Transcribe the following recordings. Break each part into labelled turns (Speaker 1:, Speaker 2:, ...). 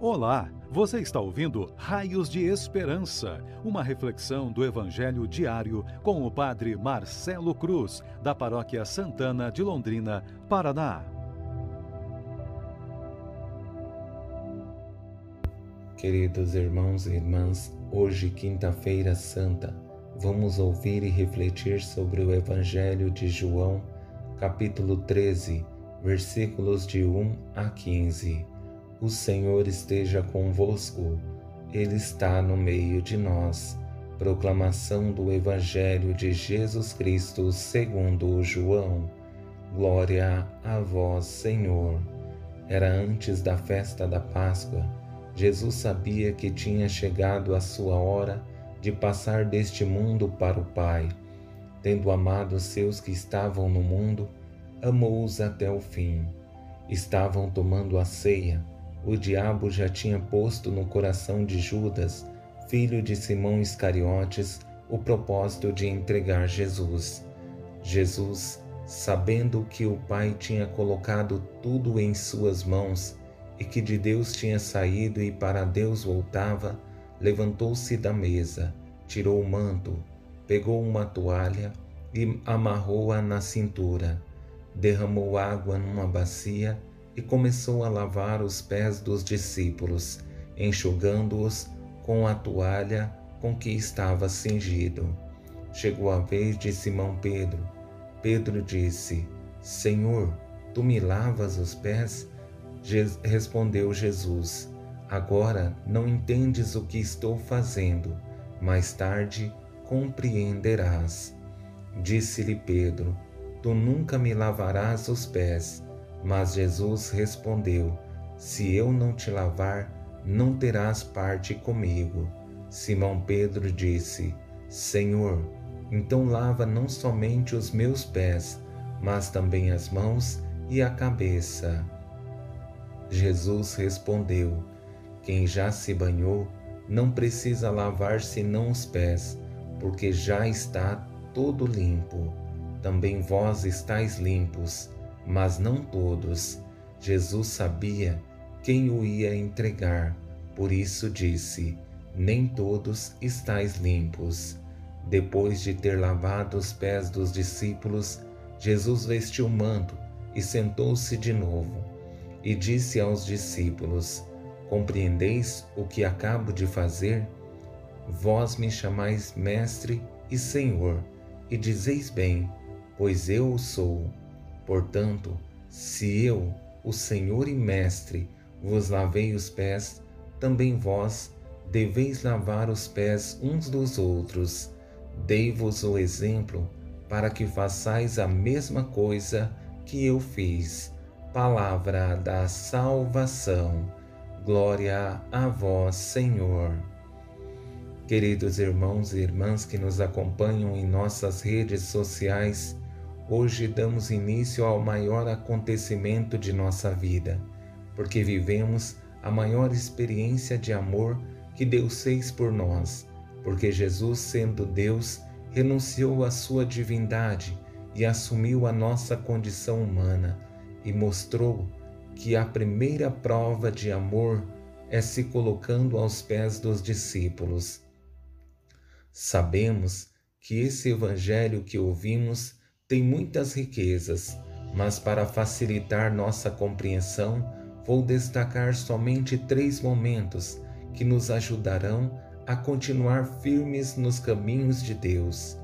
Speaker 1: Olá, você está ouvindo Raios de Esperança, uma reflexão do Evangelho diário com o Padre Marcelo Cruz, da Paróquia Santana de Londrina, Paraná.
Speaker 2: Queridos irmãos e irmãs, hoje, quinta-feira santa, vamos ouvir e refletir sobre o Evangelho de João, capítulo 13, versículos de 1 a 15. O Senhor esteja convosco, Ele está no meio de nós. Proclamação do Evangelho de Jesus Cristo segundo João. Glória a vós, Senhor. Era antes da festa da Páscoa. Jesus sabia que tinha chegado a sua hora de passar deste mundo para o Pai. Tendo amado seus que estavam no mundo, amou-os até o fim. Estavam tomando a ceia. O diabo já tinha posto no coração de Judas, filho de Simão Iscariotes, o propósito de entregar Jesus. Jesus, sabendo que o Pai tinha colocado tudo em suas mãos e que de Deus tinha saído e para Deus voltava, levantou-se da mesa, tirou o manto, pegou uma toalha e amarrou-a na cintura derramou água numa bacia e começou a lavar os pés dos discípulos, enxugando-os com a toalha com que estava cingido. Chegou a vez de Simão Pedro. Pedro disse: Senhor, tu me lavas os pés? Je respondeu Jesus: Agora não entendes o que estou fazendo, mais tarde compreenderás. Disse-lhe Pedro: Tu nunca me lavarás os pés. Mas Jesus respondeu: Se eu não te lavar, não terás parte comigo. Simão Pedro disse: Senhor, então lava não somente os meus pés, mas também as mãos e a cabeça. Jesus respondeu: Quem já se banhou não precisa lavar senão os pés, porque já está todo limpo também vós estáis limpos, mas não todos. Jesus sabia quem o ia entregar, por isso disse: Nem todos estáis limpos. Depois de ter lavado os pés dos discípulos, Jesus vestiu o manto e sentou-se de novo. E disse aos discípulos: Compreendeis o que acabo de fazer? Vós me chamais Mestre e Senhor, e dizeis bem, pois eu o sou. Portanto, se eu, o Senhor e Mestre, vos lavei os pés, também vós deveis lavar os pés uns dos outros. Dei-vos o exemplo para que façais a mesma coisa que eu fiz. Palavra da salvação. Glória a vós, Senhor. Queridos irmãos e irmãs que nos acompanham em nossas redes sociais, Hoje damos início ao maior acontecimento de nossa vida, porque vivemos a maior experiência de amor que Deus fez por nós, porque Jesus, sendo Deus, renunciou à sua divindade e assumiu a nossa condição humana e mostrou que a primeira prova de amor é se colocando aos pés dos discípulos. Sabemos que esse evangelho que ouvimos tem muitas riquezas, mas para facilitar nossa compreensão, vou destacar somente três momentos que nos ajudarão a continuar firmes nos caminhos de Deus.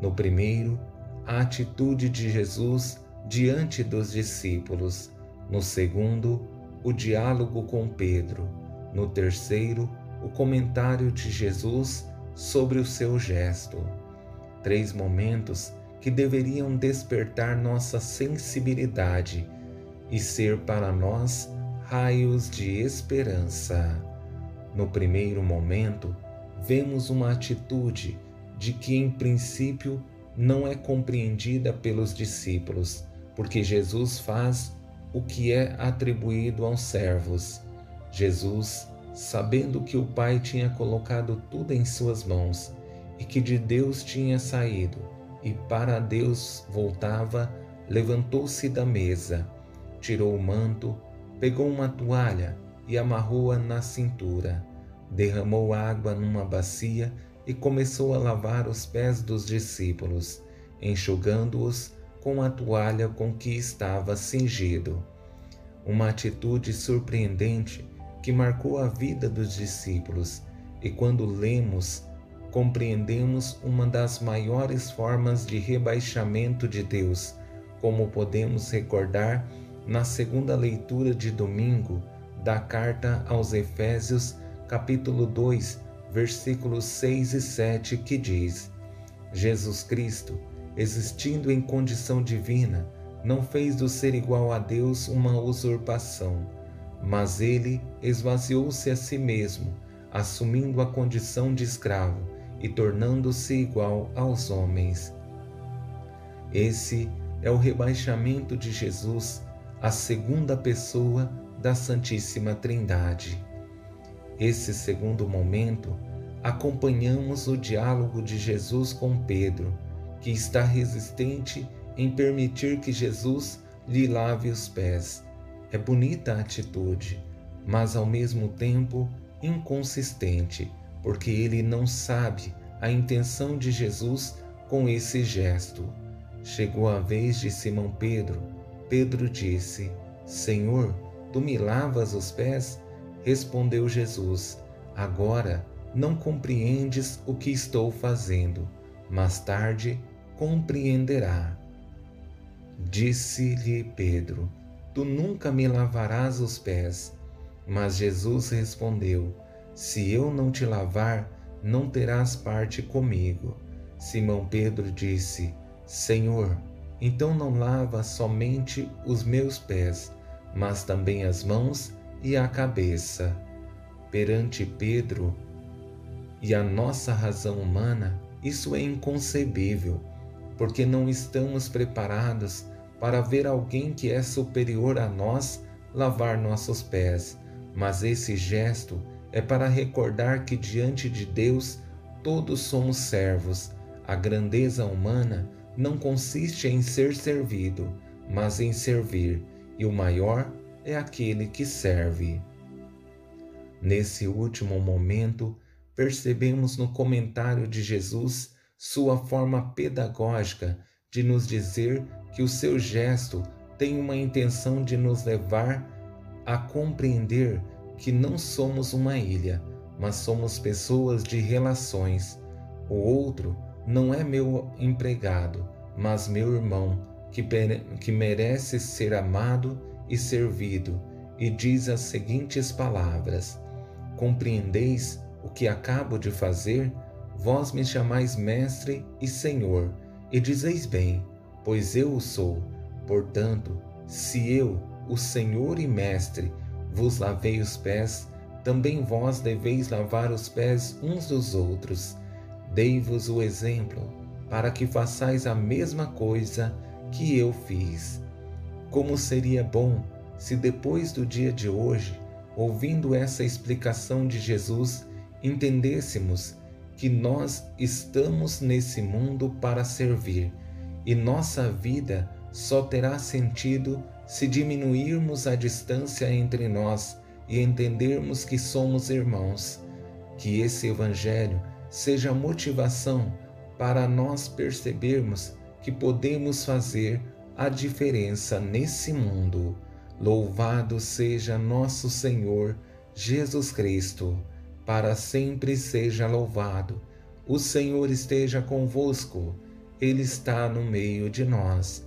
Speaker 2: No primeiro, a atitude de Jesus diante dos discípulos. No segundo, o diálogo com Pedro. No terceiro, o comentário de Jesus sobre o seu gesto. Três momentos que deveriam despertar nossa sensibilidade e ser para nós raios de esperança. No primeiro momento, vemos uma atitude de que, em princípio, não é compreendida pelos discípulos, porque Jesus faz o que é atribuído aos servos. Jesus, sabendo que o Pai tinha colocado tudo em suas mãos e que de Deus tinha saído, e para Deus voltava, levantou-se da mesa, tirou o manto, pegou uma toalha e amarrou-a na cintura. Derramou água numa bacia e começou a lavar os pés dos discípulos, enxugando-os com a toalha com que estava cingido. Uma atitude surpreendente que marcou a vida dos discípulos, e quando lemos, compreendemos uma das maiores formas de rebaixamento de Deus, como podemos recordar na segunda leitura de domingo da carta aos Efésios, capítulo 2, versículos 6 e 7, que diz: Jesus Cristo, existindo em condição divina, não fez do ser igual a Deus uma usurpação, mas ele esvaziou-se a si mesmo, assumindo a condição de escravo e tornando-se igual aos homens. Esse é o rebaixamento de Jesus, a segunda pessoa da Santíssima Trindade. Esse segundo momento, acompanhamos o diálogo de Jesus com Pedro, que está resistente em permitir que Jesus lhe lave os pés. É bonita a atitude, mas ao mesmo tempo inconsistente, porque ele não sabe a intenção de Jesus com esse gesto. Chegou a vez de Simão Pedro. Pedro disse: Senhor, tu me lavas os pés? Respondeu Jesus: Agora não compreendes o que estou fazendo, mais tarde compreenderá. Disse-lhe Pedro: Tu nunca me lavarás os pés. Mas Jesus respondeu: Se eu não te lavar, não terás parte comigo. Simão Pedro disse: Senhor, então não lava somente os meus pés, mas também as mãos e a cabeça. Perante Pedro e a nossa razão humana, isso é inconcebível porque não estamos preparados para ver alguém que é superior a nós lavar nossos pés, mas esse gesto é para recordar que diante de Deus todos somos servos. A grandeza humana não consiste em ser servido, mas em servir, e o maior é aquele que serve. Nesse último momento, percebemos no comentário de Jesus sua forma pedagógica de nos dizer que o seu gesto tem uma intenção de nos levar a compreender que não somos uma ilha, mas somos pessoas de relações. O outro não é meu empregado, mas meu irmão, que, que merece ser amado e servido, e diz as seguintes palavras: Compreendeis o que acabo de fazer? Vós me chamais Mestre e Senhor, e dizeis bem, pois eu o sou. Portanto, se eu, o Senhor e Mestre, vos lavei os pés, também vós deveis lavar os pés uns dos outros. Dei-vos o exemplo, para que façais a mesma coisa que eu fiz. Como seria bom se depois do dia de hoje, ouvindo essa explicação de Jesus, entendêssemos que nós estamos nesse mundo para servir e nossa vida só terá sentido se diminuirmos a distância entre nós e entendermos que somos irmãos. Que esse Evangelho seja motivação para nós percebermos que podemos fazer a diferença nesse mundo. Louvado seja nosso Senhor Jesus Cristo para sempre seja louvado. O Senhor esteja convosco, Ele está no meio de nós.